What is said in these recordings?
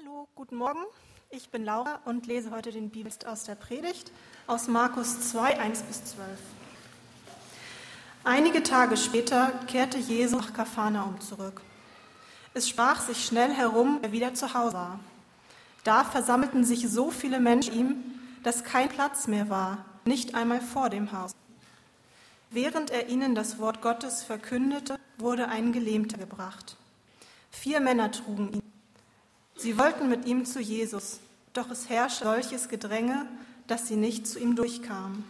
Hallo, guten Morgen. Ich bin Laura und lese heute den Bibelst aus der Predigt aus Markus 2, 1 bis 12. Einige Tage später kehrte Jesus nach Kapharnaum zurück. Es sprach sich schnell herum, er wieder zu Hause war. Da versammelten sich so viele Menschen ihm, dass kein Platz mehr war, nicht einmal vor dem Haus. Während er ihnen das Wort Gottes verkündete, wurde ein Gelähmter gebracht. Vier Männer trugen ihn. Sie wollten mit ihm zu Jesus, doch es herrschte solches Gedränge, dass sie nicht zu ihm durchkamen.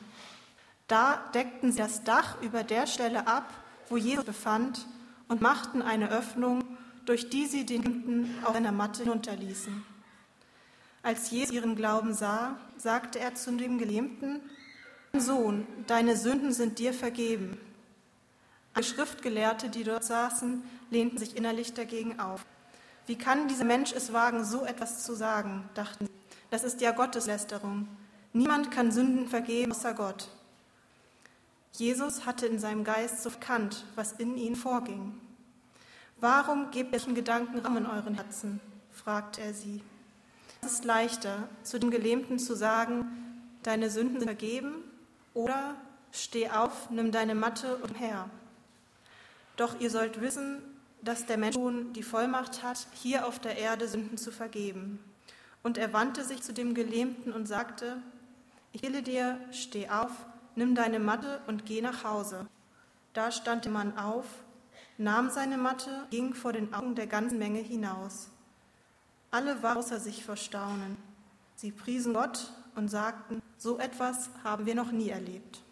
Da deckten sie das Dach über der Stelle ab, wo Jesus befand, und machten eine Öffnung, durch die sie den Gelähmten auf einer Matte hinunterließen. Als Jesus ihren Glauben sah, sagte er zu dem Gelähmten, Sohn, deine Sünden sind dir vergeben. Alle Schriftgelehrte, die dort saßen, lehnten sich innerlich dagegen auf. Wie kann dieser Mensch es wagen, so etwas zu sagen, dachten sie. Das ist ja Gotteslästerung. Niemand kann Sünden vergeben außer Gott. Jesus hatte in seinem Geist so erkannt, was in ihnen vorging. Warum gebt ihr Gedanken Raum in euren Herzen? fragte er sie. Es ist leichter, zu dem Gelähmten zu sagen, deine Sünden sind vergeben, oder steh auf, nimm deine Matte und her. Doch ihr sollt wissen, dass der Mensch nun die Vollmacht hat, hier auf der Erde Sünden zu vergeben. Und er wandte sich zu dem Gelähmten und sagte, ich will dir, steh auf, nimm deine Matte und geh nach Hause. Da stand der Mann auf, nahm seine Matte, ging vor den Augen der ganzen Menge hinaus. Alle waren außer sich vor Staunen. Sie priesen Gott und sagten, so etwas haben wir noch nie erlebt.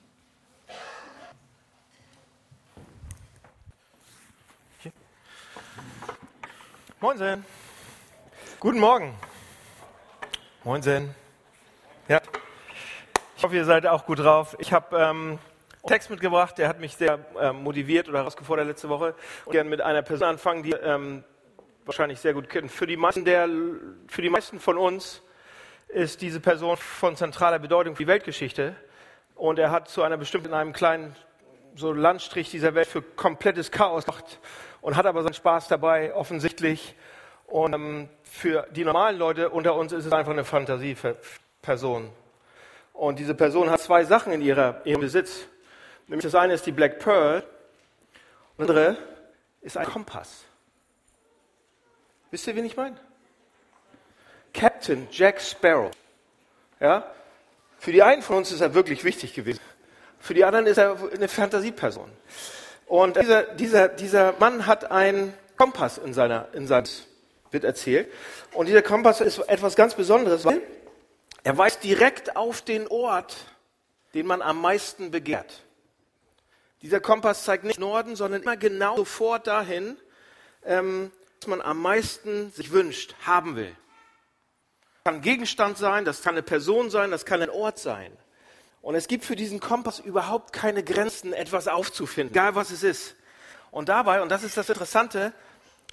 Moinsen. Guten Morgen. Moinsen. Ja. Ich hoffe, ihr seid auch gut drauf. Ich habe ähm, Text mitgebracht, der hat mich sehr ähm, motiviert oder herausgefordert letzte Woche. Und gerne mit einer Person anfangen, die ähm, wahrscheinlich sehr gut kennt. Für die, meisten der, für die meisten von uns ist diese Person von zentraler Bedeutung für die Weltgeschichte. Und er hat zu einer bestimmten, in einem kleinen so Landstrich dieser Welt für komplettes Chaos gemacht und hat aber seinen Spaß dabei, offensichtlich. Und ähm, für die normalen Leute unter uns ist es einfach eine Fantasieperson. Und diese Person hat zwei Sachen in ihrer, ihrem Besitz. Nämlich das eine ist die Black Pearl und das andere ist ein Kompass. Wisst ihr, wen ich meine? Captain Jack Sparrow. Ja? Für die einen von uns ist er wirklich wichtig gewesen. Für die anderen ist er eine Fantasieperson. Und dieser, dieser, dieser Mann hat einen Kompass in seiner, in seinem, wird erzählt. Und dieser Kompass ist etwas ganz Besonderes, weil er weist direkt auf den Ort, den man am meisten begehrt. Dieser Kompass zeigt nicht Norden, sondern immer genau sofort dahin, ähm, was man am meisten sich wünscht, haben will. Das kann ein Gegenstand sein, das kann eine Person sein, das kann ein Ort sein. Und es gibt für diesen Kompass überhaupt keine Grenzen, etwas aufzufinden, egal was es ist. Und dabei, und das ist das Interessante,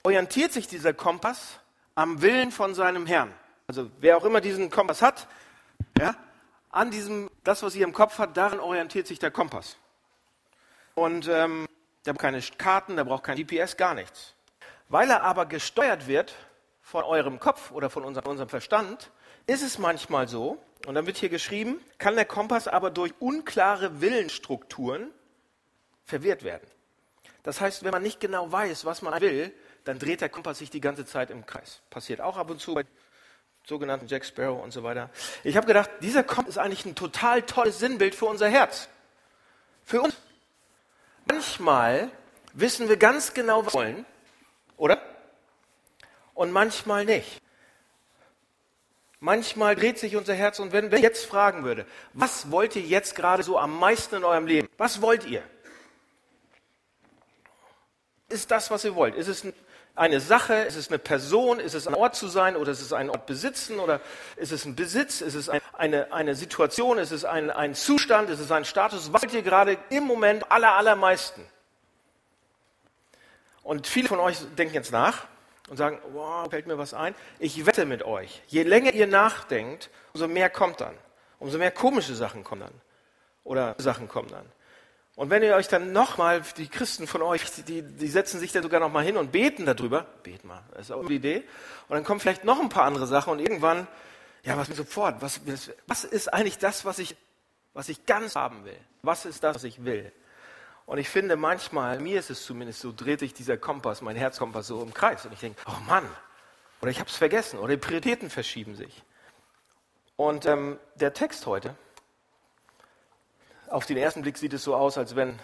orientiert sich dieser Kompass am Willen von seinem Herrn. Also wer auch immer diesen Kompass hat, ja, an diesem, das, was ihr im Kopf hat, daran orientiert sich der Kompass. Und ähm, der braucht keine Karten, der braucht kein GPS, gar nichts. Weil er aber gesteuert wird von eurem Kopf oder von unserem, unserem Verstand, ist es manchmal so, und dann wird hier geschrieben, kann der Kompass aber durch unklare Willensstrukturen verwirrt werden. Das heißt, wenn man nicht genau weiß, was man will, dann dreht der Kompass sich die ganze Zeit im Kreis. Passiert auch ab und zu bei sogenannten Jack Sparrow und so weiter. Ich habe gedacht, dieser Kompass ist eigentlich ein total tolles Sinnbild für unser Herz. Für uns. Manchmal wissen wir ganz genau, was wir wollen, oder? Und manchmal nicht. Manchmal dreht sich unser Herz und wenn, ich jetzt fragen würde, was wollt ihr jetzt gerade so am meisten in eurem Leben? Was wollt ihr? Ist das, was ihr wollt? Ist es eine Sache? Ist es eine Person? Ist es ein Ort zu sein? Oder ist es ein Ort besitzen? Oder ist es ein Besitz? Ist es eine, eine Situation? Ist es ein, ein Zustand? Ist es ein Status? Was wollt ihr gerade im Moment aller, allermeisten? Und viele von euch denken jetzt nach und sagen, wow, fällt mir was ein. Ich wette mit euch, je länger ihr nachdenkt, umso mehr kommt dann. Umso mehr komische Sachen kommen dann. Oder Sachen kommen dann. Und wenn ihr euch dann nochmal, die Christen von euch, die, die setzen sich dann sogar nochmal hin und beten darüber, beten mal, das ist auch eine Idee, und dann kommen vielleicht noch ein paar andere Sachen und irgendwann, ja, was sofort, was, was ist eigentlich das, was ich, was ich ganz haben will? Was ist das, was ich will? Und ich finde manchmal, mir ist es zumindest so, dreht sich dieser Kompass, mein Herzkompass so im Kreis und ich denke, oh Mann, oder ich habe es vergessen, oder die Prioritäten verschieben sich. Und ähm, der Text heute, auf den ersten Blick sieht es so aus, als wenn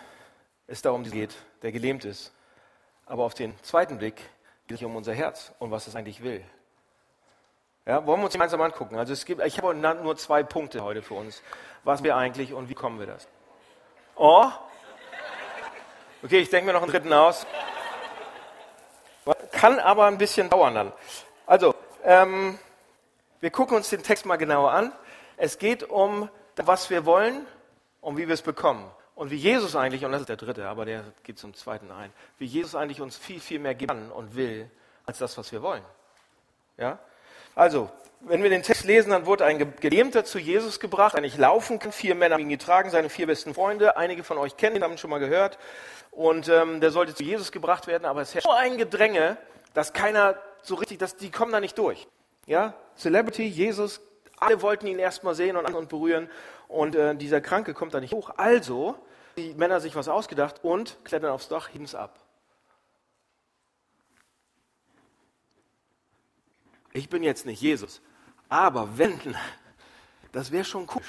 es darum geht, der gelähmt ist. Aber auf den zweiten Blick geht es um unser Herz und was es eigentlich will. Ja, wollen wir uns gemeinsam angucken. Also es gibt, ich habe nur zwei Punkte heute für uns. Was wir eigentlich und wie kommen wir das? Oh, okay, ich denke mir noch einen dritten aus. Kann aber ein bisschen dauern dann. Also, ähm, wir gucken uns den Text mal genauer an. Es geht um, was wir wollen und wie wir es bekommen. Und wie Jesus eigentlich, und das ist der dritte, aber der geht zum zweiten ein, wie Jesus eigentlich uns viel, viel mehr geben kann und will, als das, was wir wollen. Ja? Also, wenn wir den Text lesen, dann wurde ein Gelähmter zu Jesus gebracht, der nicht laufen kann. Vier Männer haben ihn getragen, seine vier besten Freunde. Einige von euch kennen ihn, haben ihn schon mal gehört. Und ähm, der sollte zu Jesus gebracht werden, aber es herrscht so ein Gedränge, dass keiner so richtig, dass die kommen da nicht durch. Ja? Celebrity, Jesus, alle wollten ihn erstmal sehen und, und berühren. Und äh, dieser Kranke kommt da nicht hoch. Also, die Männer sich was ausgedacht und klettern aufs Dach, heben es ab. Ich bin jetzt nicht Jesus, aber wenn, das wäre schon cool.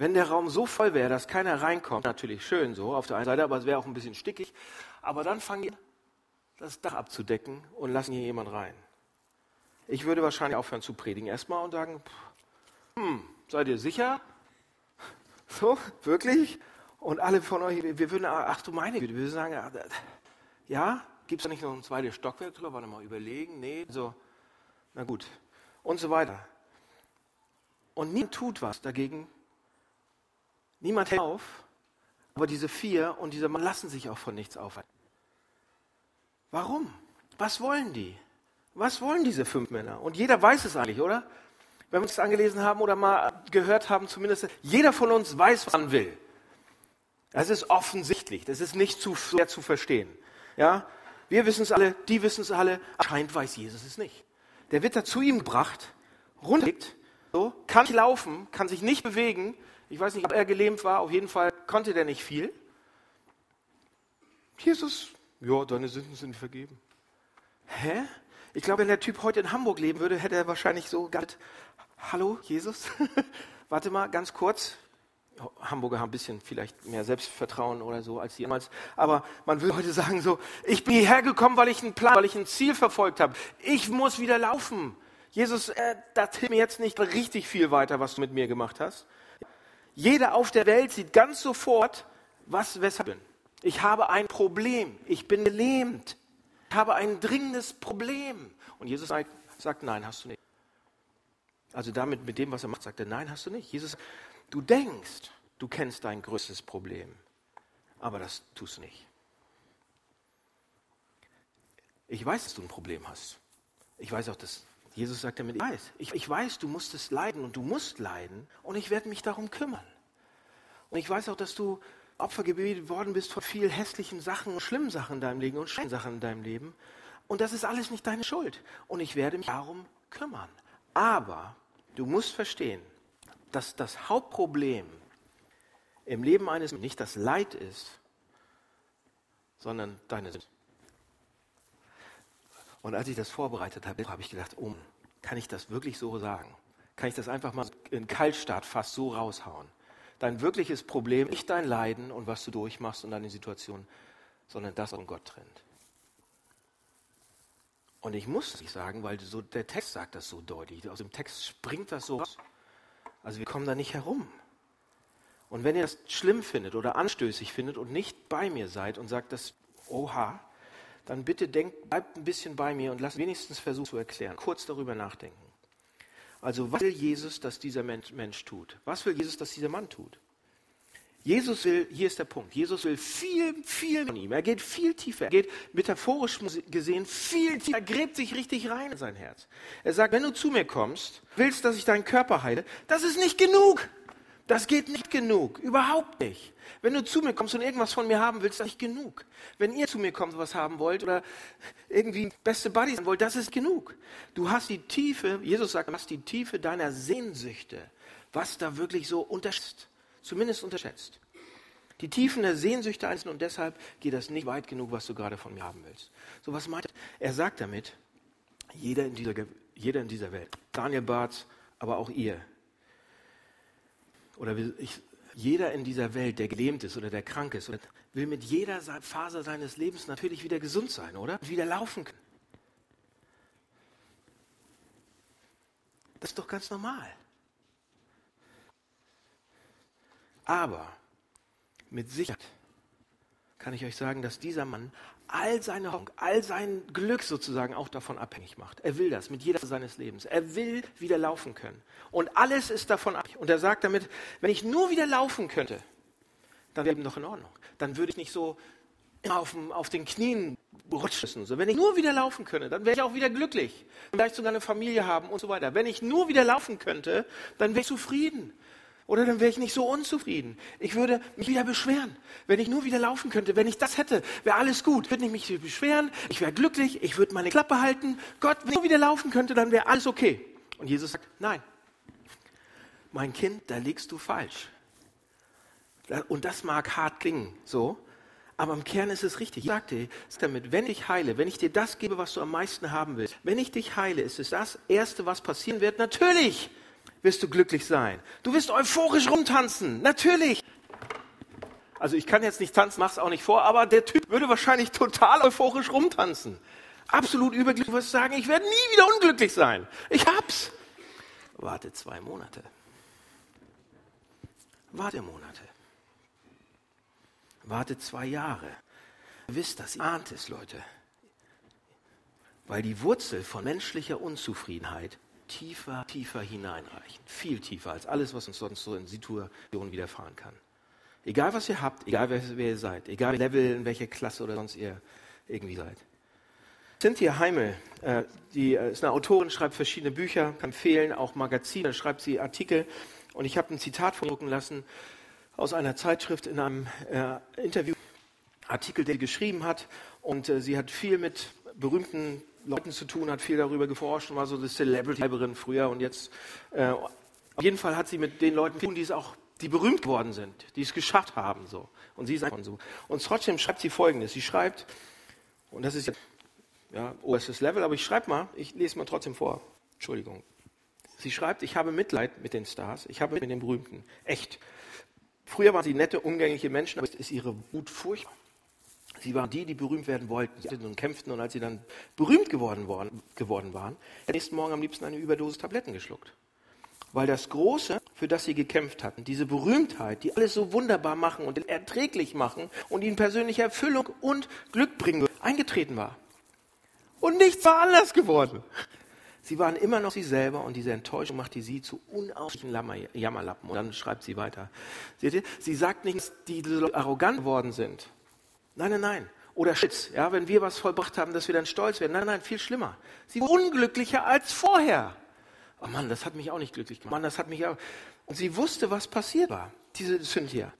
Wenn der Raum so voll wäre, dass keiner reinkommt, natürlich schön so auf der einen Seite, aber es wäre auch ein bisschen stickig. Aber dann fangen die das Dach abzudecken und lassen hier jemand rein. Ich würde wahrscheinlich aufhören zu predigen erstmal und sagen, hm, seid ihr sicher? So, wirklich? Und alle von euch, wir würden, ach du meine Güte, wir würden sagen, ja, gibt es da nicht noch ein zweites Stockwerk drüber? Warte mal, überlegen, nee, so, na gut. Und so weiter. Und niemand tut was dagegen. Niemand hält auf. Aber diese vier und dieser Mann lassen sich auch von nichts aufhalten. Warum? Was wollen die? Was wollen diese fünf Männer? Und jeder weiß es eigentlich, oder? wenn wir es angelesen haben oder mal gehört haben, zumindest, jeder von uns weiß, was man will. Das ist offensichtlich, das ist nicht zu schwer zu verstehen. Ja? Wir wissen es alle, die wissen es alle, anscheinend weiß Jesus es nicht. Der wird da zu ihm gebracht, runterlegt, so, kann nicht laufen, kann sich nicht bewegen. Ich weiß nicht, ob er gelähmt war, auf jeden Fall konnte der nicht viel. Jesus, ja, deine Sünden sind vergeben. Hä? Ich glaube, wenn der Typ heute in Hamburg leben würde, hätte er wahrscheinlich so gesagt, hallo Jesus, warte mal ganz kurz. Hamburger haben ein bisschen vielleicht mehr Selbstvertrauen oder so als damals. Aber man würde heute sagen so, ich bin hierher gekommen, weil ich einen Plan, weil ich ein Ziel verfolgt habe. Ich muss wieder laufen. Jesus, äh, das hilft mir jetzt nicht richtig viel weiter, was du mit mir gemacht hast. Jeder auf der Welt sieht ganz sofort, was, weshalb ich bin. Ich habe ein Problem. Ich bin gelähmt. Ich habe ein dringendes Problem. Und Jesus sagt, nein, hast du nicht. Also damit, mit dem, was er macht, sagt er, nein, hast du nicht. Jesus, du denkst, du kennst dein größtes Problem, aber das tust du nicht. Ich weiß, dass du ein Problem hast. Ich weiß auch, dass Jesus sagt damit, ich weiß, ich, ich weiß, du musstest leiden und du musst leiden und ich werde mich darum kümmern. Und ich weiß auch, dass du Opfer gebetet worden bist von viel hässlichen Sachen, schlimmen Sachen in deinem Leben und schlimmen Sachen in deinem Leben. Und das ist alles nicht deine Schuld. Und ich werde mich darum kümmern. Aber du musst verstehen, dass das Hauptproblem im Leben eines nicht das Leid ist, sondern deine Sünde. Und als ich das vorbereitet habe, habe ich gedacht, oh, kann ich das wirklich so sagen? Kann ich das einfach mal in Kaltstart fast so raushauen? Dein wirkliches Problem, nicht dein Leiden und was du durchmachst und deine Situation, sondern das was Gott trennt. Und ich muss es nicht sagen, weil so, der Text sagt das so deutlich. Aus dem Text springt das so raus. Also wir kommen da nicht herum. Und wenn ihr das schlimm findet oder anstößig findet und nicht bei mir seid und sagt das, oha, dann bitte denkt, bleibt ein bisschen bei mir und lasst wenigstens versuchen zu erklären, kurz darüber nachdenken. Also was will Jesus, dass dieser Mensch, Mensch tut? Was will Jesus, dass dieser Mann tut? Jesus will, hier ist der Punkt, Jesus will viel, viel von ihm. Er geht viel tiefer. Er geht metaphorisch gesehen viel tiefer. Er gräbt sich richtig rein in sein Herz. Er sagt, wenn du zu mir kommst, willst, dass ich deinen Körper heile, das ist nicht genug. Das geht nicht genug, überhaupt nicht. Wenn du zu mir kommst und irgendwas von mir haben willst, das ist nicht genug. Wenn ihr zu mir kommt und was haben wollt oder irgendwie beste Buddies sein wollt, das ist genug. Du hast die Tiefe, Jesus sagt, du hast die Tiefe deiner Sehnsüchte, was da wirklich so unterschätzt, zumindest unterschätzt. Die Tiefen der Sehnsüchte einzeln und deshalb geht das nicht weit genug, was du gerade von mir haben willst. So was meint er? Er sagt damit, jeder in dieser, jeder in dieser Welt, Daniel Barth, aber auch ihr, oder ich, jeder in dieser Welt, der gelähmt ist oder der krank ist, will mit jeder Phase seines Lebens natürlich wieder gesund sein, oder? Wieder laufen können. Das ist doch ganz normal. Aber mit Sicherheit kann ich euch sagen, dass dieser Mann all seine Hoffnung, all sein Glück sozusagen auch davon abhängig macht. Er will das mit jeder seines Lebens. Er will wieder laufen können. Und alles ist davon abhängig. Und er sagt damit, wenn ich nur wieder laufen könnte, dann wäre eben noch in Ordnung. Dann würde ich nicht so auf, auf den Knien rutschen. So. Wenn ich nur wieder laufen könnte, dann wäre ich auch wieder glücklich. Vielleicht sogar eine Familie haben und so weiter. Wenn ich nur wieder laufen könnte, dann wäre ich zufrieden. Oder dann wäre ich nicht so unzufrieden. Ich würde mich wieder beschweren. Wenn ich nur wieder laufen könnte, wenn ich das hätte, wäre alles gut. Ich würde nicht mich beschweren, ich wäre glücklich, ich würde meine Klappe halten. Gott, wenn ich nur wieder laufen könnte, dann wäre alles okay. Und Jesus sagt, nein, mein Kind, da liegst du falsch. Und das mag hart klingen, so, aber im Kern ist es richtig. Ich sagte damit, wenn ich heile, wenn ich dir das gebe, was du am meisten haben willst, wenn ich dich heile, ist es das Erste, was passieren wird. Natürlich wirst du glücklich sein. Du wirst euphorisch rumtanzen, natürlich. Also ich kann jetzt nicht tanzen, mach's auch nicht vor, aber der Typ würde wahrscheinlich total euphorisch rumtanzen. Absolut überglücklich. Du wirst sagen, ich werde nie wieder unglücklich sein. Ich hab's. Warte zwei Monate. Warte Monate. Warte zwei Jahre. Ihr wisst das, ihr ahnt es, Leute. Weil die Wurzel von menschlicher Unzufriedenheit tiefer, tiefer hineinreichen. Viel tiefer als alles, was uns sonst so in Situationen widerfahren kann. Egal, was ihr habt, egal, wer, wer ihr seid, egal, Level, in welcher Klasse oder sonst ihr irgendwie seid. Cynthia Heimel, äh, die äh, ist eine Autorin, schreibt verschiedene Bücher, kann empfehlen, auch Magazine, schreibt sie Artikel. Und ich habe ein Zitat vordrucken lassen aus einer Zeitschrift in einem äh, Interview, Artikel, den sie geschrieben hat. Und äh, sie hat viel mit berühmten Leuten zu tun, hat viel darüber geforscht und war so eine Celebrity-Schreiberin früher und jetzt. Äh, auf jeden Fall hat sie mit den Leuten zu tun, die es auch, die berühmt worden sind, die es geschafft haben, so. Und sie ist einfach so. Und trotzdem schreibt sie Folgendes. Sie schreibt, und das ist jetzt, ja, oberstes Level, aber ich schreibe mal, ich lese mal trotzdem vor. Entschuldigung. Sie schreibt, ich habe Mitleid mit den Stars, ich habe mit den Berühmten. Echt. Früher waren sie nette, umgängliche Menschen, aber jetzt ist ihre Wut furchtbar. Sie waren die, die berühmt werden wollten und kämpften und als sie dann berühmt geworden, worden, geworden waren, am nächsten Morgen am liebsten eine Überdosis Tabletten geschluckt. Weil das Große, für das sie gekämpft hatten, diese Berühmtheit, die alles so wunderbar machen und erträglich machen und ihnen persönliche Erfüllung und Glück bringen, eingetreten war. Und nichts war anders geworden. Sie waren immer noch sie selber und diese Enttäuschung machte sie zu unausstehlichen Jammerlappen. Und dann schreibt sie weiter. Seht ihr? Sie sagt nicht, dass die so arrogant geworden sind, Nein, nein, nein. Oder Stolz, ja, wenn wir was vollbracht haben, dass wir dann stolz werden. Nein, nein, viel schlimmer. Sie war unglücklicher als vorher. Oh Mann, das hat mich auch nicht glücklich gemacht. Mann, das hat mich auch. Und sie wusste, was passiert war, diese Cynthia.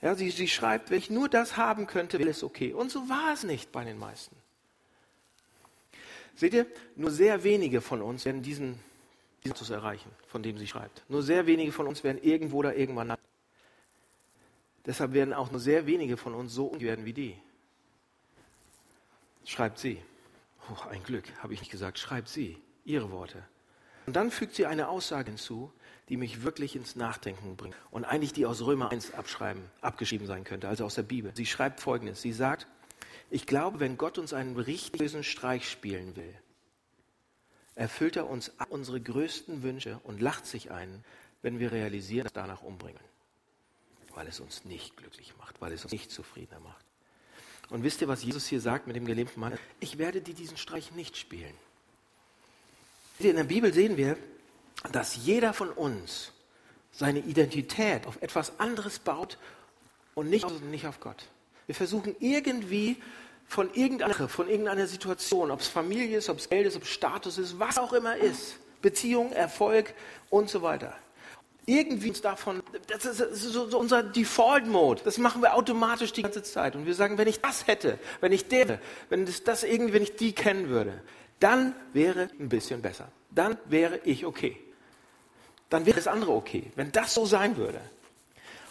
Ja, sie, sie schreibt, wenn ich nur das haben könnte, wäre es okay. Und so war es nicht bei den meisten. Seht ihr, nur sehr wenige von uns werden diesen Status erreichen, von dem sie schreibt. Nur sehr wenige von uns werden irgendwo oder irgendwann Deshalb werden auch nur sehr wenige von uns so werden wie die. Schreibt sie. Oh, ein Glück, habe ich nicht gesagt. Schreibt sie. Ihre Worte. Und dann fügt sie eine Aussage hinzu, die mich wirklich ins Nachdenken bringt. Und eigentlich die aus Römer 1 abschreiben, abgeschrieben sein könnte, also aus der Bibel. Sie schreibt folgendes. Sie sagt, ich glaube, wenn Gott uns einen richtig bösen Streich spielen will, erfüllt er uns unsere größten Wünsche und lacht sich ein, wenn wir realisieren, dass danach umbringen weil es uns nicht glücklich macht, weil es uns nicht zufriedener macht. Und wisst ihr, was Jesus hier sagt mit dem gelähmten Mann? Ich werde dir diesen Streich nicht spielen. In der Bibel sehen wir, dass jeder von uns seine Identität auf etwas anderes baut und nicht, nicht auf Gott. Wir versuchen irgendwie von irgendeiner, von irgendeiner Situation, ob es Familie ist, ob es Geld ist, ob es Status ist, was auch immer ist, Beziehung, Erfolg und so weiter, irgendwie uns davon, das ist, so, so unser Default-Mode. Das machen wir automatisch die ganze Zeit. Und wir sagen, wenn ich das hätte, wenn ich der, wenn das, das irgendwie, wenn ich die kennen würde, dann wäre ein bisschen besser. Dann wäre ich okay. Dann wäre das andere okay, wenn das so sein würde.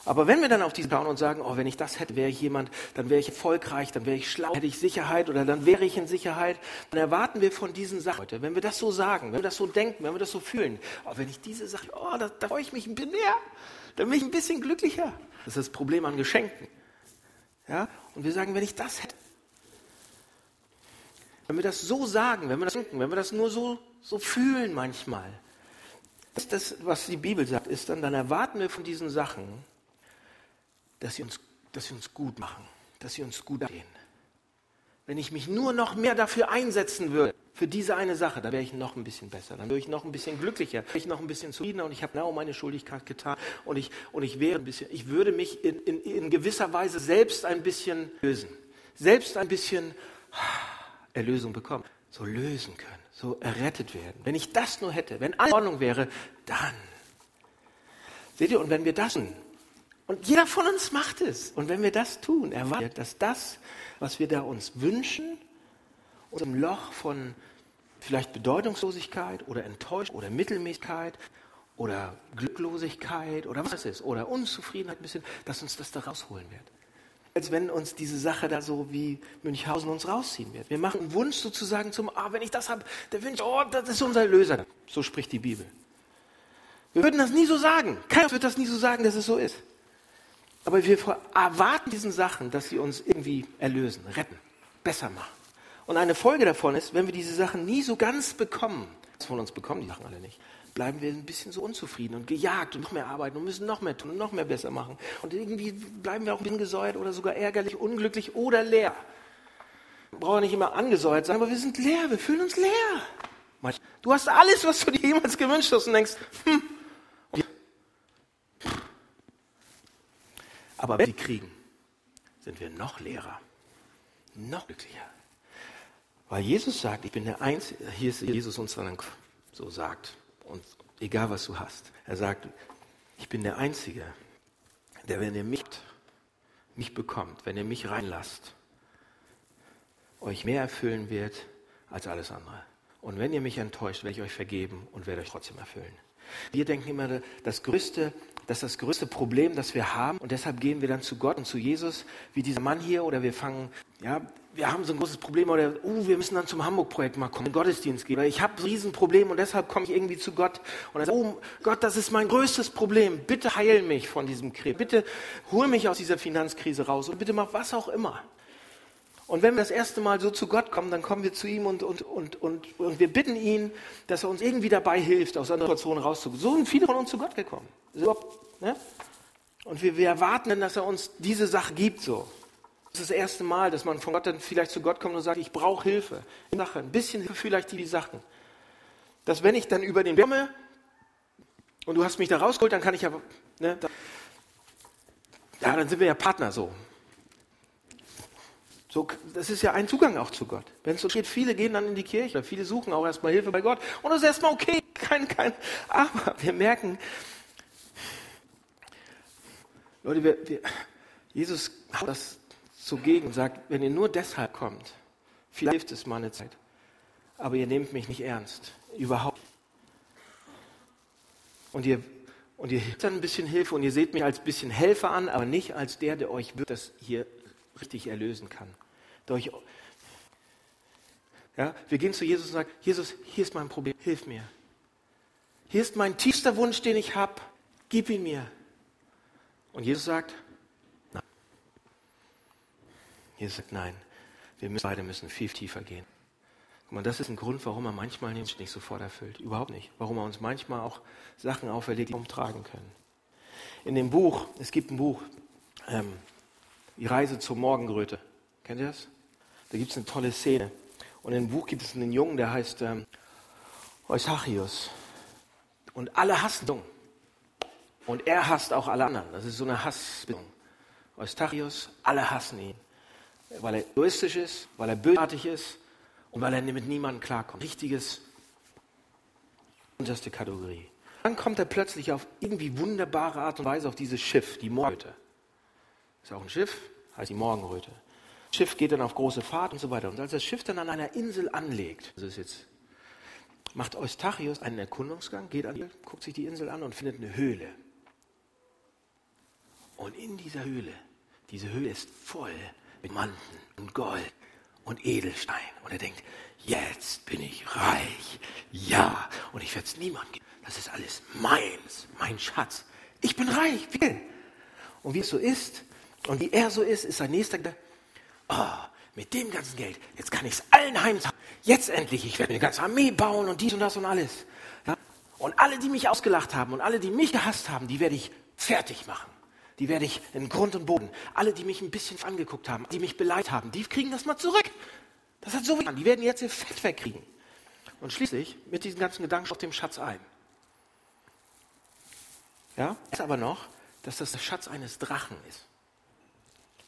Aber wenn wir dann auf die schauen und sagen, oh, wenn ich das hätte, wäre ich jemand, dann wäre ich erfolgreich, dann wäre ich schlau, hätte ich Sicherheit oder dann wäre ich in Sicherheit, dann erwarten wir von diesen Sachen heute, wenn wir das so sagen, wenn wir das so denken, wenn wir das so fühlen, oh, wenn ich diese Sache, oh, da, da freue ich mich ein bisschen mehr, dann bin ich ein bisschen glücklicher. Das ist das Problem an Geschenken. Ja? Und wir sagen, wenn ich das hätte, wenn wir das so sagen, wenn wir das denken, wenn wir das nur so, so fühlen manchmal, das, das, was die Bibel sagt, ist dann, dann erwarten wir von diesen Sachen, dass sie uns, dass sie uns gut machen, dass sie uns gut gehen. Wenn ich mich nur noch mehr dafür einsetzen würde, für diese eine Sache, dann wäre ich noch ein bisschen besser, dann wäre ich noch ein bisschen glücklicher, wäre ich noch ein bisschen zufriedener und ich habe genau meine Schuldigkeit getan und ich, und ich wäre ein bisschen, ich würde mich in, in, in gewisser Weise selbst ein bisschen lösen, selbst ein bisschen Erlösung bekommen, so lösen können, so errettet werden. Wenn ich das nur hätte, wenn alles in Ordnung wäre, dann. Seht ihr, und wenn wir das tun, und jeder von uns macht es. Und wenn wir das tun, erwartet, dass das, was wir da uns wünschen, unserem Loch von vielleicht Bedeutungslosigkeit oder Enttäuschung oder Mittelmäßigkeit oder Glücklosigkeit oder was es ist oder Unzufriedenheit ein bisschen, dass uns das da rausholen wird. Als wenn uns diese Sache da so wie Münchhausen uns rausziehen wird. Wir machen einen Wunsch sozusagen zum, ah, wenn ich das habe, der Wunsch, oh, das ist unser Löser. So spricht die Bibel. Wir würden das nie so sagen. Keiner wird das nie so sagen, dass es so ist. Aber wir erwarten diesen Sachen, dass sie uns irgendwie erlösen, retten, besser machen. Und eine Folge davon ist, wenn wir diese Sachen nie so ganz bekommen, von uns bekommen die Sachen alle nicht, bleiben wir ein bisschen so unzufrieden und gejagt und noch mehr arbeiten und müssen noch mehr tun und noch mehr besser machen. Und irgendwie bleiben wir auch ein bisschen gesäuert oder sogar ärgerlich, unglücklich oder leer. Wir brauchen nicht immer angesäuert sein, aber wir sind leer, wir fühlen uns leer. Du hast alles, was du dir jemals gewünscht hast und denkst, hm, Aber wenn wir kriegen, sind wir noch leerer, noch glücklicher. Weil Jesus sagt, ich bin der Einzige, hier ist Jesus uns dann so sagt, und egal was du hast, er sagt, ich bin der Einzige, der, wenn ihr mich, mich bekommt, wenn ihr mich reinlasst, euch mehr erfüllen wird als alles andere. Und wenn ihr mich enttäuscht, werde ich euch vergeben und werde euch trotzdem erfüllen. Wir denken immer, das größte das ist das größte Problem, das wir haben. Und deshalb gehen wir dann zu Gott und zu Jesus, wie dieser Mann hier, oder wir fangen, ja, wir haben so ein großes Problem, oder, uh, wir müssen dann zum Hamburg-Projekt mal kommen, in den Gottesdienst gehen. Ich habe ein Riesenproblem und deshalb komme ich irgendwie zu Gott. Und dann sagt, oh Gott, das ist mein größtes Problem. Bitte heil mich von diesem Krebs. Bitte hol mich aus dieser Finanzkrise raus und bitte mach was auch immer. Und wenn wir das erste Mal so zu Gott kommen, dann kommen wir zu ihm und, und, und, und, und wir bitten ihn, dass er uns irgendwie dabei hilft, aus einer Situation rauszukommen. So sind viele von uns zu Gott gekommen. Ne? Und wir, wir erwarten dann, dass er uns diese Sache gibt. So. Das ist das erste Mal, dass man von Gott dann vielleicht zu Gott kommt und sagt, ich brauche Hilfe. Sache, ein bisschen Hilfe vielleicht die, die Sachen. Dass wenn ich dann über den komme und du hast mich da rausgeholt, dann kann ich ja, ne, da, ja, dann sind wir ja Partner so. So, das ist ja ein Zugang auch zu Gott. Wenn es so geht, viele gehen dann in die Kirche, viele suchen auch erstmal Hilfe bei Gott. Und das ist erstmal okay, kein, kein, aber wir merken, Leute, wir, wir, Jesus haut das zugegen und sagt, wenn ihr nur deshalb kommt, vielleicht hilft es mal eine Zeit, aber ihr nehmt mich nicht ernst, überhaupt. Und ihr, und ihr hilft dann ein bisschen Hilfe und ihr seht mich als ein bisschen Helfer an, aber nicht als der, der euch das hier richtig erlösen kann. Durch, ja, wir gehen zu Jesus und sagen, Jesus, hier ist mein Problem, hilf mir. Hier ist mein tiefster Wunsch, den ich habe, gib ihn mir. Und Jesus sagt, nein. Jesus sagt, nein, wir müssen, beide müssen viel tiefer gehen. Guck mal, das ist ein Grund, warum er manchmal nicht sofort erfüllt. Überhaupt nicht. Warum er uns manchmal auch Sachen auferlegt, die wir umtragen können. In dem Buch, es gibt ein Buch, ähm, Die Reise zur Morgenröte. Kennt ihr das? Da gibt es eine tolle Szene. Und im Buch gibt es einen Jungen, der heißt ähm, Eustachius. Und alle hassen ihn. Und er hasst auch alle anderen. Das ist so eine Hassbeziehung. Eustachius, alle hassen ihn. Weil er egoistisch ist, weil er bösartig ist und weil er mit niemandem klarkommt. Richtiges, unterste Kategorie. Dann kommt er plötzlich auf irgendwie wunderbare Art und Weise auf dieses Schiff, die Morgenröte. Ist auch ein Schiff, heißt die Morgenröte. Das Schiff geht dann auf große Fahrt und so weiter. Und als das Schiff dann an einer Insel anlegt, das ist jetzt, macht Eustachius einen Erkundungsgang, geht an guckt sich die Insel an und findet eine Höhle. Und in dieser Höhle, diese Höhle ist voll mit Manten und Gold und Edelstein. Und er denkt, jetzt bin ich reich. Ja, und ich werde es niemandem geben. Das ist alles meins, mein Schatz. Ich bin reich, will. Und wie es so ist, und wie er so ist, ist sein nächster Gedanke, oh, mit dem ganzen Geld, jetzt kann ich es allen heimzahlen. Jetzt endlich, ich werde eine ganze Armee bauen und dies und das und alles. Ja? Und alle, die mich ausgelacht haben und alle, die mich gehasst haben, die werde ich fertig machen. Die werde ich in Grund und Boden. Alle, die mich ein bisschen angeguckt haben, die mich beleidigt haben, die kriegen das mal zurück. Das hat so viel an. Die werden jetzt ihr Fett wegkriegen. Und schließlich mit diesen ganzen Gedanken auf dem Schatz ein. Ja, ist aber noch, dass das der Schatz eines Drachen ist.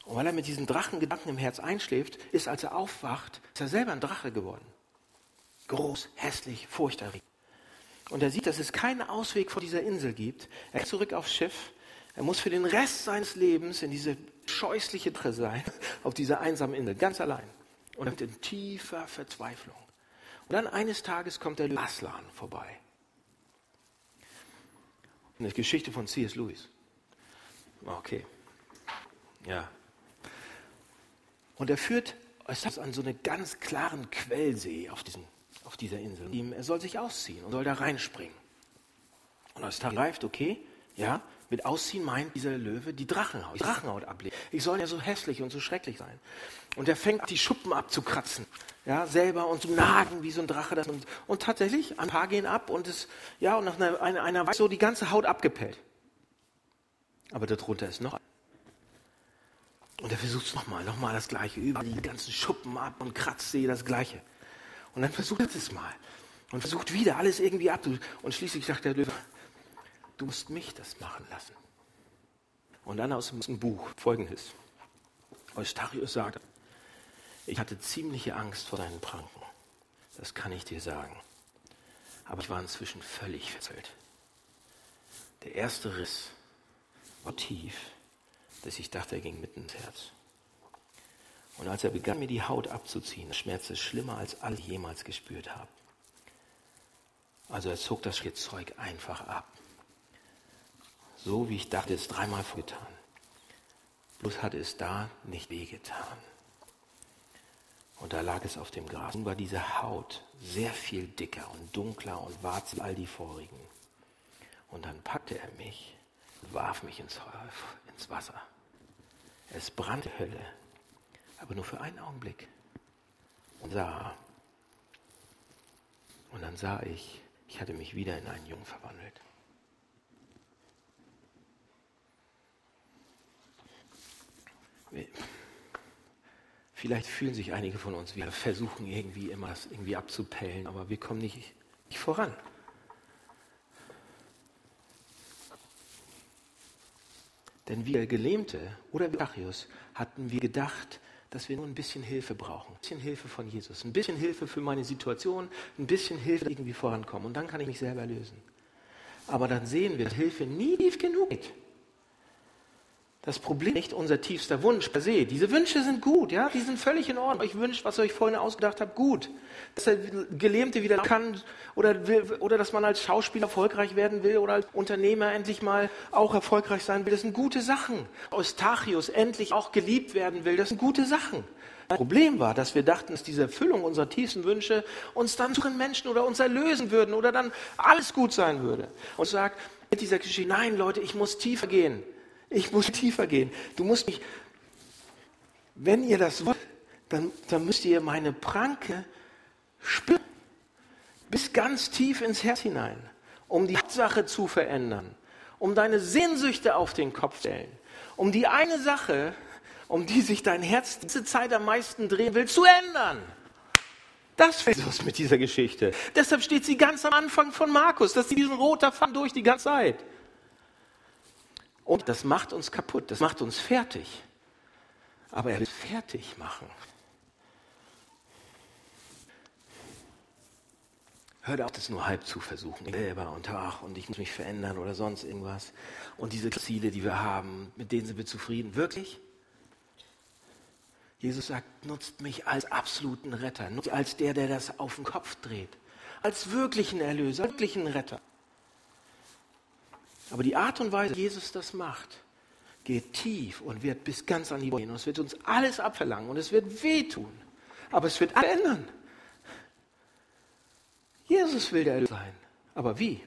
Und weil er mit diesen Drachengedanken im Herz einschläft, ist, als er aufwacht, ist er selber ein Drache geworden. Groß, hässlich, furchterregend. Und er sieht, dass es keinen Ausweg vor dieser Insel gibt. Er geht zurück aufs Schiff. Er muss für den Rest seines Lebens in diese scheußliche Drache sein, auf dieser einsamen Insel, ganz allein. Und er in tiefer Verzweiflung. Und dann eines Tages kommt der Aslan vorbei. Eine Geschichte von C.S. Lewis. Okay. Ja. Und er führt Eustachius an so einen ganz klaren Quellsee auf, diesen, auf dieser Insel. Er soll sich ausziehen und soll da reinspringen. Und Eustachius greift, okay, ja, mit Ausziehen meint dieser Löwe die Drachenhaut, die Drachenhaut ablegen. Ich soll ja so hässlich und so schrecklich sein. Und er fängt die Schuppen abzukratzen, ja, selber und zu nagen wie so ein Drache. Das, und, und tatsächlich, ein paar gehen ab und es, ja, und nach einer, einer, einer Weile so die ganze Haut abgepellt. Aber darunter ist noch. Und er versucht es nochmal, nochmal das Gleiche. Über die ganzen Schuppen ab und kratzt sie das Gleiche. Und dann versucht er es mal. Und versucht wieder alles irgendwie ab. Und schließlich sagt der Löwe, du musst mich das machen lassen. Und dann aus dem Buch folgendes. Eustachius sagt, ich hatte ziemliche Angst vor deinen Pranken. Das kann ich dir sagen. Aber ich war inzwischen völlig verzählt. Der erste Riss war tief, dass ich dachte, er ging mitten ins Herz. Und als er begann, mir die Haut abzuziehen, schmerzte schlimmer, als alle jemals gespürt haben. Also er zog das Zeug einfach ab so wie ich dachte, es dreimal vorgetan. Bloß hatte es da nicht wehgetan. Und da lag es auf dem Gras. Nun war diese Haut sehr viel dicker und dunkler und warz all die vorigen. Und dann packte er mich warf mich ins, ins Wasser. Es brannte Hölle, aber nur für einen Augenblick. Und sah. Und dann sah ich, ich hatte mich wieder in einen Jungen verwandelt. Vielleicht fühlen sich einige von uns, wir versuchen irgendwie immer das irgendwie abzupellen, aber wir kommen nicht, nicht voran. Denn wir Gelähmte oder wie Achios hatten wir gedacht, dass wir nur ein bisschen Hilfe brauchen. Ein bisschen Hilfe von Jesus. Ein bisschen Hilfe für meine Situation. Ein bisschen Hilfe irgendwie vorankommen. Und dann kann ich mich selber lösen. Aber dann sehen wir, dass Hilfe nie tief genug geht das Problem nicht unser tiefster Wunsch per se. Diese Wünsche sind gut, ja, die sind völlig in Ordnung. Euch wünscht, was ihr euch vorhin ausgedacht habt, gut. Dass der Gelähmte wieder kann oder, will, oder dass man als Schauspieler erfolgreich werden will oder als Unternehmer endlich mal auch erfolgreich sein will, das sind gute Sachen. Eustachius endlich auch geliebt werden will, das sind gute Sachen. Das Problem war, dass wir dachten, dass diese Erfüllung unserer tiefsten Wünsche uns dann suchen Menschen oder uns erlösen würden oder dann alles gut sein würde. Und sagt mit dieser Geschichte, nein Leute, ich muss tiefer gehen. Ich muss tiefer gehen. Du musst mich, wenn ihr das wollt, dann, dann müsst ihr meine Pranke spüren. Bis ganz tief ins Herz hinein, um die Sache zu verändern, um deine Sehnsüchte auf den Kopf zu stellen, um die eine Sache, um die sich dein Herz diese Zeit am meisten drehen will, zu ändern. Das ist Jesus mit dieser Geschichte. Deshalb steht sie ganz am Anfang von Markus, dass sie diesen roter Faden durch die ganze Zeit. Und das macht uns kaputt, das macht uns fertig. Aber er will fertig machen. hört auf, das nur halb zu versuchen. Selber und ach, und ich muss mich verändern oder sonst irgendwas. Und diese Ziele, die wir haben, mit denen sind wir zufrieden. Wirklich? Jesus sagt, nutzt mich als absoluten Retter, nutzt als der, der das auf den Kopf dreht. Als wirklichen Erlöser, wirklichen Retter. Aber die Art und Weise, wie Jesus das macht, geht tief und wird bis ganz an die Boden. Und es wird uns alles abverlangen und es wird wehtun. Aber es wird alles ändern. Jesus will der Erlöser sein. Aber wie?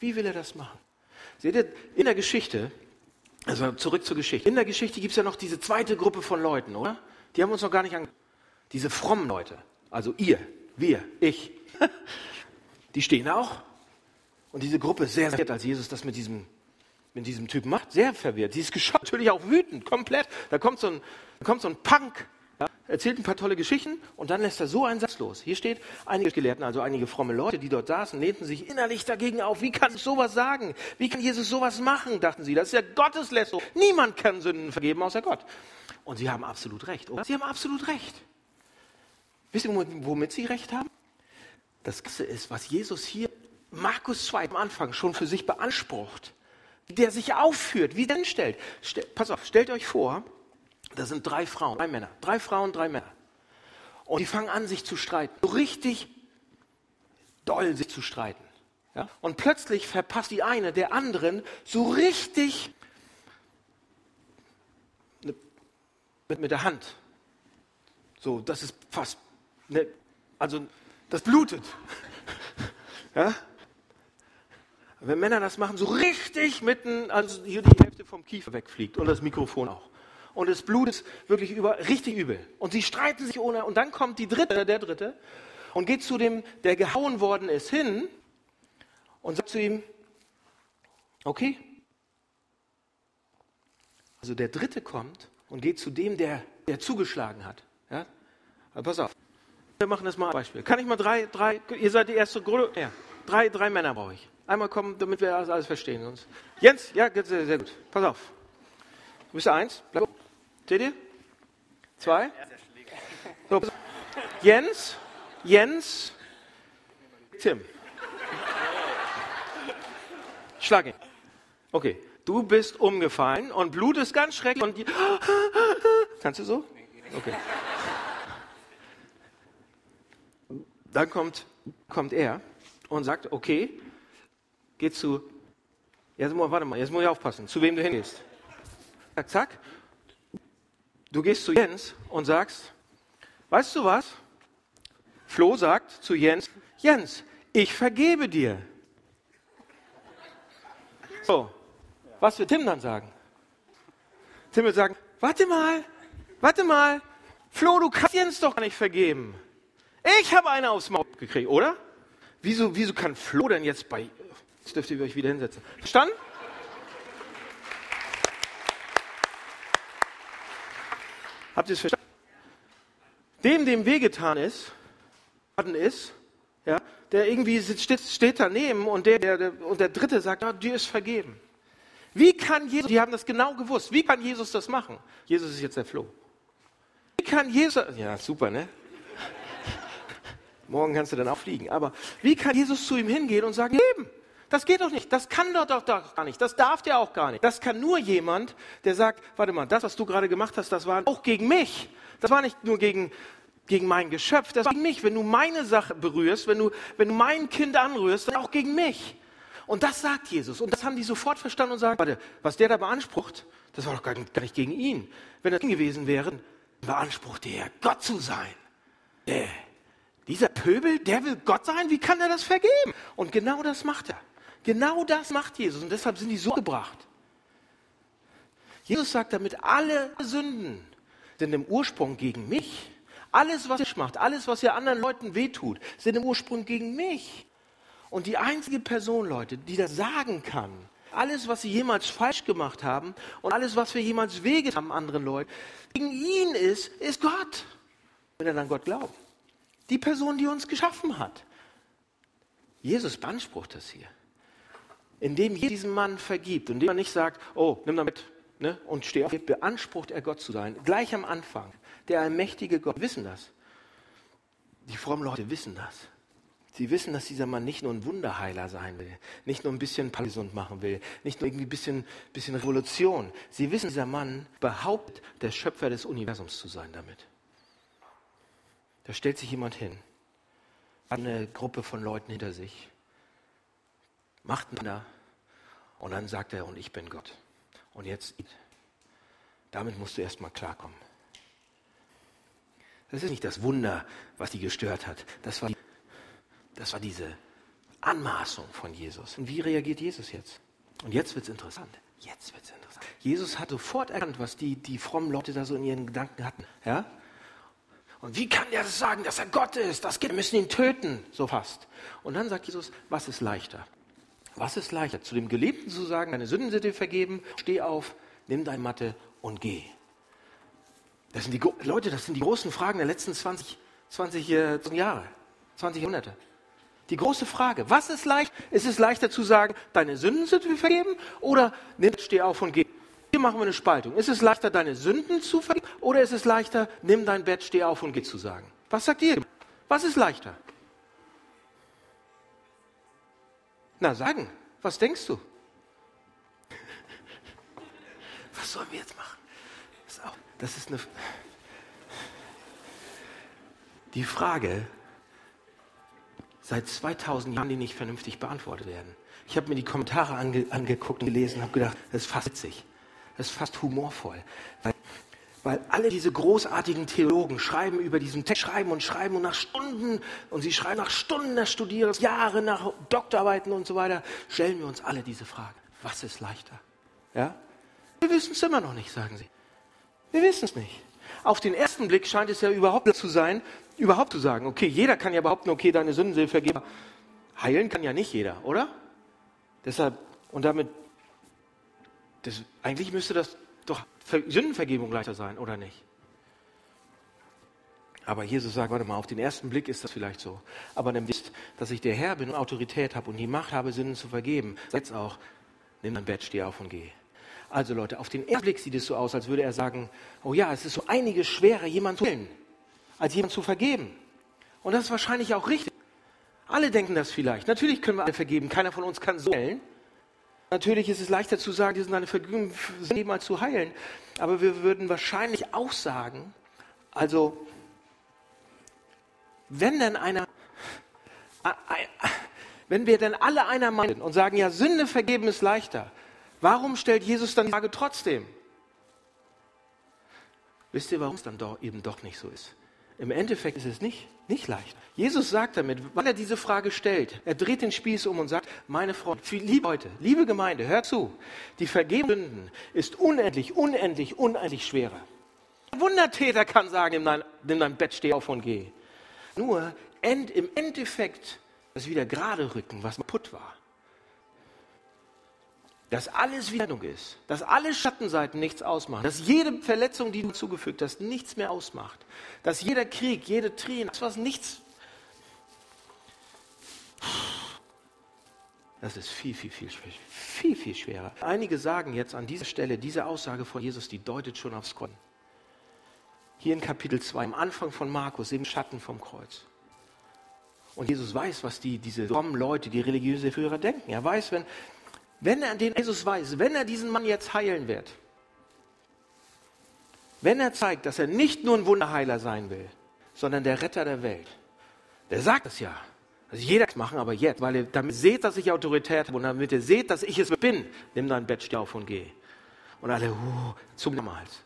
Wie will er das machen? Seht ihr, in der Geschichte, also zurück zur Geschichte. In der Geschichte gibt es ja noch diese zweite Gruppe von Leuten, oder? Die haben uns noch gar nicht angeschaut. Diese frommen Leute. Also ihr, wir, ich. Die stehen auch. Und diese Gruppe ist sehr verwirrt, als Jesus das mit diesem, mit diesem Typen macht. Sehr verwirrt. Sie ist geschockt, natürlich auch wütend, komplett. Da kommt so ein, da kommt so ein Punk ja, erzählt ein paar tolle Geschichten und dann lässt er so einen Satz los. Hier steht, einige Gelehrten, also einige fromme Leute, die dort saßen, lehnten sich innerlich dagegen auf. Wie kann ich sowas sagen? Wie kann Jesus sowas machen? dachten sie. Das ist ja Gotteslästerung. Niemand kann Sünden vergeben außer Gott. Und sie haben absolut recht. Oder? Sie haben absolut recht. Wisst ihr, womit sie recht haben? Das Ganze ist, was Jesus hier, Markus 2 am Anfang schon für sich beansprucht, der sich aufführt, wie denn stellt. Stel, pass auf, stellt euch vor, das sind drei Frauen, drei Männer. Drei Frauen, drei Männer. Und die fangen an, sich zu streiten. So richtig doll sich zu streiten. Ja? Und plötzlich verpasst die eine der anderen so richtig mit, mit der Hand. So, das ist fast, ne, also das blutet. ja? Wenn Männer das machen, so richtig mitten, also hier die Hälfte vom Kiefer wegfliegt und das Mikrofon auch und es blutet wirklich über, richtig übel. Und sie streiten sich ohne, und dann kommt die dritte, der dritte, und geht zu dem, der gehauen worden ist, hin und sagt zu ihm, okay. Also der dritte kommt und geht zu dem, der, der zugeschlagen hat. Ja? Also pass auf. Wir machen das mal ein Beispiel. Kann ich mal drei, drei, ihr seid die erste Gruppe, ja, drei, drei Männer brauche ich. Einmal kommen, damit wir alles verstehen. Sonst. Jens, ja, sehr, sehr gut. Pass auf. Du bist eins. Bleib. Seht ihr? Zwei? So. Jens, Jens, Tim. Schlag ihn. Okay, du bist umgefallen und Blut ist ganz schrecklich. Und Kannst du so? Okay. Dann kommt, kommt er und sagt, okay, geh zu, jetzt, warte mal, jetzt muss ich aufpassen, zu wem du hingehst. Zack, zack, Du gehst zu Jens und sagst, weißt du was? Flo sagt zu Jens, Jens, ich vergebe dir. So, was wird Tim dann sagen? Tim wird sagen, warte mal, warte mal, Flo, du kannst Jens doch gar nicht vergeben. Ich habe eine aufs Maul gekriegt, oder? Wieso, wieso kann Flo denn jetzt bei... Jetzt dürft ihr euch wieder hinsetzen. Verstanden? Habt ihr es verstanden? Dem, dem wehgetan ist, ist, ja, der irgendwie steht, steht daneben und der, der, der, und der Dritte sagt, ja, dir ist vergeben. Wie kann Jesus, die haben das genau gewusst, wie kann Jesus das machen? Jesus ist jetzt der Floh. Wie kann Jesus, ja super, ne? Morgen kannst du dann auch fliegen. Aber wie kann Jesus zu ihm hingehen und sagen, leben? Das geht doch nicht. Das kann doch, doch, doch gar nicht. Das darf der auch gar nicht. Das kann nur jemand, der sagt, warte mal, das, was du gerade gemacht hast, das war auch gegen mich. Das war nicht nur gegen, gegen mein Geschöpf, das war gegen mich. Wenn du meine Sache berührst, wenn du, wenn du mein Kind anrührst, dann auch gegen mich. Und das sagt Jesus. Und das haben die sofort verstanden und sagen, warte, was der da beansprucht, das war doch gar nicht gegen ihn. Wenn das gewesen wäre, beansprucht er, Gott zu sein. Äh, dieser Pöbel, der will Gott sein, wie kann er das vergeben? Und genau das macht er. Genau das macht Jesus und deshalb sind die so gebracht. Jesus sagt damit, alle Sünden sind im Ursprung gegen mich. Alles, was ihr macht, alles, was ihr anderen Leuten wehtut, sind im Ursprung gegen mich. Und die einzige Person, Leute, die das sagen kann, alles, was sie jemals falsch gemacht haben und alles, was wir jemals wege haben anderen Leuten, gegen ihn ist, ist Gott. Wenn er dann Gott glaubt. Die Person, die uns geschaffen hat. Jesus beansprucht das hier indem Jesus diesem Mann vergibt, indem er nicht sagt, oh, nimm damit ne, und steh auf, beansprucht er Gott zu sein. Gleich am Anfang. Der allmächtige Gott, wissen das. Die frommen Leute wissen das. Sie wissen, dass dieser Mann nicht nur ein Wunderheiler sein will, nicht nur ein bisschen gesund machen will, nicht nur irgendwie ein bisschen, bisschen Revolution. Sie wissen, dieser Mann behauptet, der Schöpfer des Universums zu sein damit. Da stellt sich jemand hin, hat eine Gruppe von Leuten hinter sich, macht einen und dann sagt er, und ich bin Gott. Und jetzt, damit musst du erstmal klarkommen. Das ist nicht das Wunder, was die gestört hat. Das war das war diese Anmaßung von Jesus. Und wie reagiert Jesus jetzt? Und jetzt wird es interessant. Jetzt wird es interessant. Jesus hat sofort erkannt, was die, die frommen Leute da so in ihren Gedanken hatten. Ja? Und wie kann der das sagen, dass er Gott ist? Das geht, wir müssen ihn töten, so fast. Und dann sagt Jesus, was ist leichter? Was ist leichter? Zu dem Gelebten zu sagen, deine Sünden sind dir vergeben, steh auf, nimm deine Matte und geh. Das sind die, Leute, das sind die großen Fragen der letzten 20, 20 Jahre, 20 Jahrhunderte. Die große Frage, was ist leicht? Ist es leichter zu sagen, deine Sünden sind dir vergeben oder nimm, steh auf und geh? Hier machen wir eine Spaltung. Ist es leichter, deine Sünden zu vergeben oder ist es leichter, nimm dein Bett, steh auf und geh zu sagen? Was sagt ihr? Was ist leichter? Na, sagen. Was denkst du? Was sollen wir jetzt machen? Das ist, eine. Die Frage, seit 2000 Jahren, die nicht vernünftig beantwortet werden. Ich habe mir die Kommentare ange, angeguckt und gelesen und habe gedacht, das ist fast witzig, das ist fast humorvoll. Weil, weil alle diese großartigen Theologen schreiben über diesen Text, schreiben und schreiben und nach Stunden, und sie schreiben nach Stunden des Studierens, Jahre nach Doktorarbeiten und so weiter, stellen wir uns alle diese Frage. Was ist leichter? Ja? Wir wissen es immer noch nicht, sagen sie. Wir wissen es nicht. Auf den ersten Blick scheint es ja überhaupt zu sein, überhaupt zu sagen, okay, jeder kann ja behaupten, okay, deine Sünden sind vergeben. Heilen kann ja nicht jeder, oder? Deshalb, und damit, das, eigentlich müsste das doch Sündenvergebung leichter sein, oder nicht? Aber Jesus sagt, warte mal, auf den ersten Blick ist das vielleicht so. Aber dann wisst, dass ich der Herr bin und Autorität habe und die Macht habe, Sünden zu vergeben. Jetzt auch, nimm dein Bett, steh auf und geh. Also Leute, auf den ersten Blick sieht es so aus, als würde er sagen, oh ja, es ist so einiges schwerer, jemanden zu heilen als jemand zu vergeben. Und das ist wahrscheinlich auch richtig. Alle denken das vielleicht. Natürlich können wir alle vergeben. Keiner von uns kann so heilen. Natürlich ist es leichter zu sagen, die sind eine Vergebung vergeben, als zu heilen. Aber wir würden wahrscheinlich auch sagen, also, wenn denn einer, wenn wir denn alle einer Meinung sind und sagen, ja, Sünde vergeben ist leichter, warum stellt Jesus dann die Frage trotzdem? Wisst ihr, warum es dann doch eben doch nicht so ist? Im Endeffekt ist es nicht, nicht leicht. Jesus sagt damit, weil er diese Frage stellt, er dreht den Spieß um und sagt, meine Freunde, liebe Leute, liebe Gemeinde, hört zu, die Vergebung Sünden ist unendlich, unendlich, unendlich schwerer. Ein Wundertäter kann sagen, nimm dein, nimm dein Bett, steh auf und geh. Nur end, im Endeffekt das wieder gerade rücken, was kaputt war dass alles Wiederung ist, dass alle Schattenseiten nichts ausmachen, dass jede Verletzung, die du zugefügt hast, nichts mehr ausmacht, dass jeder Krieg, jede Träne, das was nichts. Das ist viel, viel, viel, viel, viel schwerer. Einige sagen jetzt an dieser Stelle, diese Aussage von Jesus, die deutet schon aufs Kreuz. Hier in Kapitel 2, am Anfang von Markus, im Schatten vom Kreuz. Und Jesus weiß, was die, diese frommen Leute, die religiöse Führer denken. Er weiß, wenn, wenn er den Jesus weiß, wenn er diesen Mann jetzt heilen wird, wenn er zeigt, dass er nicht nur ein Wunderheiler sein will, sondern der Retter der Welt, der sagt es ja. Also jeder kann es machen, aber jetzt, weil ihr damit seht, dass ich Autorität habe und damit ihr seht, dass ich es bin, nimm dein Bett, steh auf und geh. Und alle, uh, zum damals,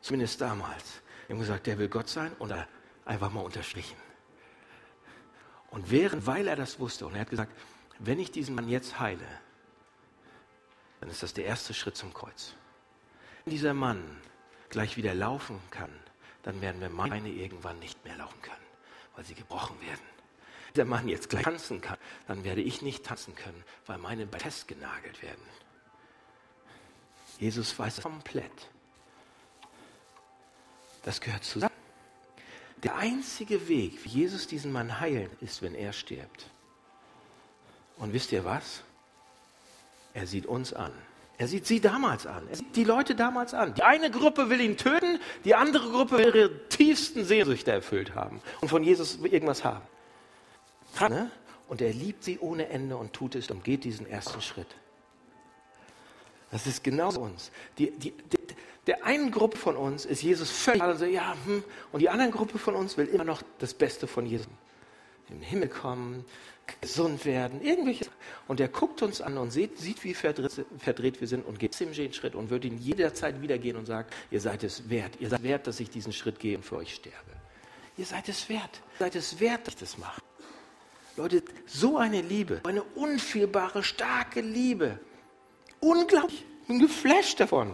zumindest damals, haben gesagt, der will Gott sein und er einfach mal unterstrichen. Und während, weil er das wusste, und er hat gesagt, wenn ich diesen Mann jetzt heile, dann ist das der erste Schritt zum Kreuz. Wenn dieser Mann gleich wieder laufen kann, dann werden wir meine irgendwann nicht mehr laufen können, weil sie gebrochen werden. Wenn der Mann jetzt gleich tanzen kann, dann werde ich nicht tanzen können, weil meine Beine festgenagelt werden. Jesus weiß es komplett. Das gehört zusammen. Der einzige Weg, wie Jesus diesen Mann heilen, ist, wenn er stirbt. Und wisst ihr was? Er sieht uns an. Er sieht sie damals an. Er sieht die Leute damals an. Die eine Gruppe will ihn töten, die andere Gruppe will ihre tiefsten Sehnsüchte erfüllt haben und von Jesus irgendwas haben. Ne? Und er liebt sie ohne Ende und tut es und geht diesen ersten Schritt. Das ist genau uns. Die, die, die, der einen Gruppe von uns ist Jesus völlig, also ja, hm, und die andere Gruppe von uns will immer noch das Beste von Jesus. In den Himmel kommen, gesund werden, irgendwelche. Und er guckt uns an und sieht, sieht wie verdreht, verdreht wir sind und geht den Schritt und wird ihn jederzeit wieder gehen und sagt, ihr seid es wert, ihr seid wert, dass ich diesen Schritt gehe und für euch sterbe. Ihr seid es wert, ihr seid es wert, dass ich das mache. Leute, so eine Liebe, eine unfehlbare, starke Liebe. Unglaublich, ich bin geflasht davon.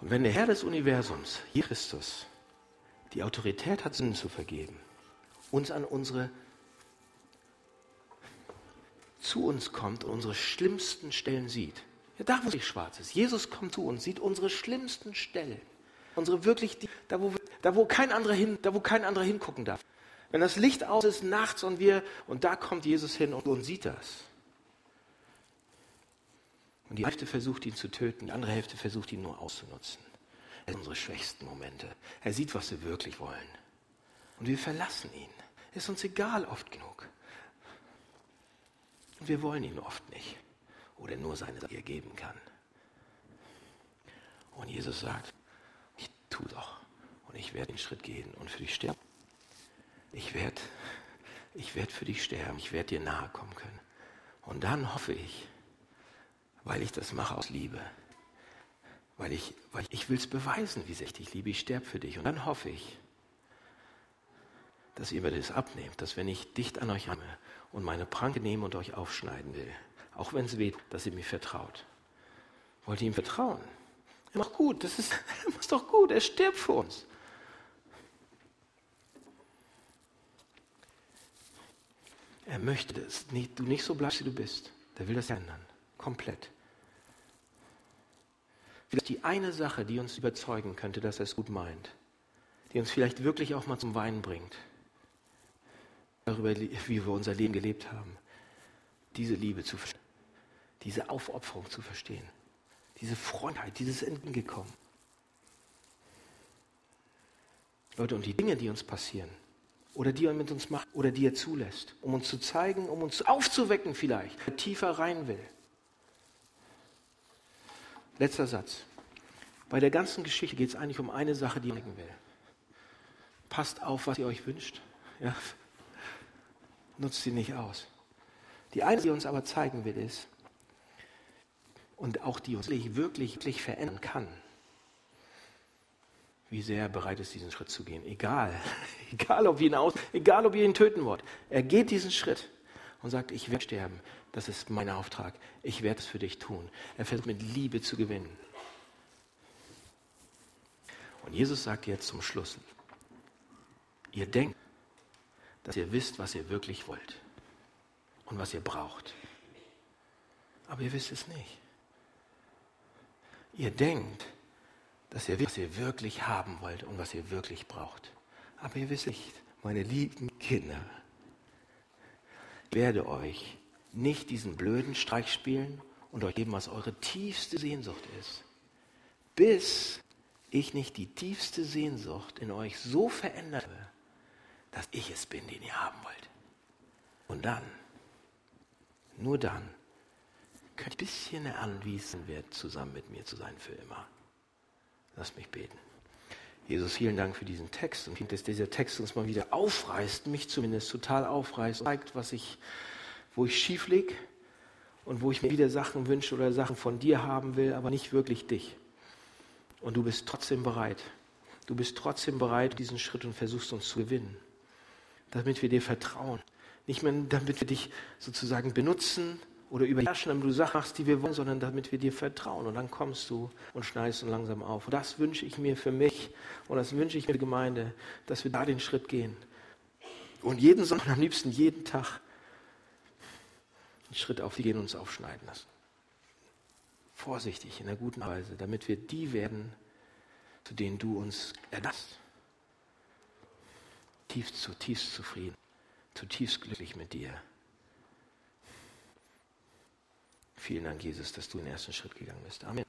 Und wenn der Herr des Universums, Christus, die Autorität hat, Sünden zu vergeben, uns an unsere zu uns kommt und unsere schlimmsten Stellen sieht. Ja, da, wo es schwarz ist. Jesus kommt zu uns, sieht unsere schlimmsten Stellen. Unsere wirklich, da wo, da wo kein anderer hin, da wo kein anderer hingucken darf. Wenn das Licht aus ist nachts und wir, und da kommt Jesus hin und, und sieht das. Und die Hälfte versucht ihn zu töten, die andere Hälfte versucht ihn nur auszunutzen. Unsere schwächsten Momente. Er sieht, was wir wirklich wollen. Und wir verlassen ihn. Ist uns egal oft genug. Und wir wollen ihn oft nicht. Oder nur seine Sache geben kann. Und Jesus sagt, ich tu doch. Und ich werde den Schritt gehen und für dich sterben. Ich werde ich werd für dich sterben. Ich werde dir nahe kommen können. Und dann hoffe ich, weil ich das mache aus Liebe, weil ich, weil ich will es beweisen, wie sehr ich dich liebe. Ich sterbe für dich. Und dann hoffe ich, dass ihr mir das abnehmt, dass wenn ich dicht an euch arme und meine Pranke nehme und euch aufschneiden will, auch wenn es weht, dass ihr mir vertraut. Wollt ihr ihm vertrauen? Er macht gut, das ist, er macht doch gut, er stirbt für uns. Er möchte, dass du nicht so bleibst, wie du bist. Der will das ändern. Komplett. Vielleicht die eine Sache, die uns überzeugen könnte, dass er es gut meint, die uns vielleicht wirklich auch mal zum Weinen bringt, darüber, wie wir unser Leben gelebt haben, diese Liebe zu verstehen, diese Aufopferung zu verstehen, diese Freundheit, dieses Entgegenkommen. Leute, und die Dinge, die uns passieren, oder die er mit uns macht, oder die er zulässt, um uns zu zeigen, um uns aufzuwecken vielleicht, tiefer rein will. Letzter Satz. Bei der ganzen Geschichte geht es eigentlich um eine Sache, die ich denken will. Passt auf, was ihr euch wünscht. Ja. Nutzt sie nicht aus. Die eine, die uns aber zeigen will, ist, und auch die uns wirklich, wirklich verändern kann, wie sehr er bereit ist, diesen Schritt zu gehen. Egal, egal ob ihr ihn aus, egal ob ihr ihn töten wollt. Er geht diesen Schritt und sagt, ich werde sterben. Das ist mein Auftrag. Ich werde es für dich tun. Er versucht mit Liebe zu gewinnen. Und Jesus sagt jetzt zum Schluss, ihr denkt, dass ihr wisst, was ihr wirklich wollt und was ihr braucht. Aber ihr wisst es nicht. Ihr denkt, dass ihr wisst, was ihr wirklich haben wollt und was ihr wirklich braucht. Aber ihr wisst nicht, meine lieben Kinder, ich werde euch nicht diesen blöden Streich spielen und euch geben, was eure tiefste Sehnsucht ist, bis ich nicht die tiefste Sehnsucht in euch so verändert habe, dass ich es bin, den ihr haben wollt. Und dann, nur dann, könnt ihr ein bisschen anwiesen wird, zusammen mit mir zu sein für immer. Lasst mich beten. Jesus, vielen Dank für diesen Text und dass dieser Text uns mal wieder aufreißt, mich zumindest total aufreißt zeigt, was ich, wo ich schief lieg und wo ich mir wieder Sachen wünsche oder Sachen von dir haben will, aber nicht wirklich dich. Und du bist trotzdem bereit. Du bist trotzdem bereit, diesen Schritt und versuchst uns zu gewinnen, damit wir dir vertrauen. Nicht mehr, damit wir dich sozusagen benutzen, oder überherrschen, damit du Sachen machst, die wir wollen, sondern damit wir dir vertrauen. Und dann kommst du und schneidest uns langsam auf. Und das wünsche ich mir für mich und das wünsche ich mir der Gemeinde, dass wir da den Schritt gehen. Und jeden Sonntag, am liebsten jeden Tag, einen Schritt auf die gehen und uns aufschneiden lassen. Vorsichtig, in einer guten Weise, damit wir die werden, zu denen du uns ernast. Tiefst, zutiefst zufrieden, zutiefst glücklich mit dir. Vielen Dank, Jesus, dass du den ersten Schritt gegangen bist. Amen.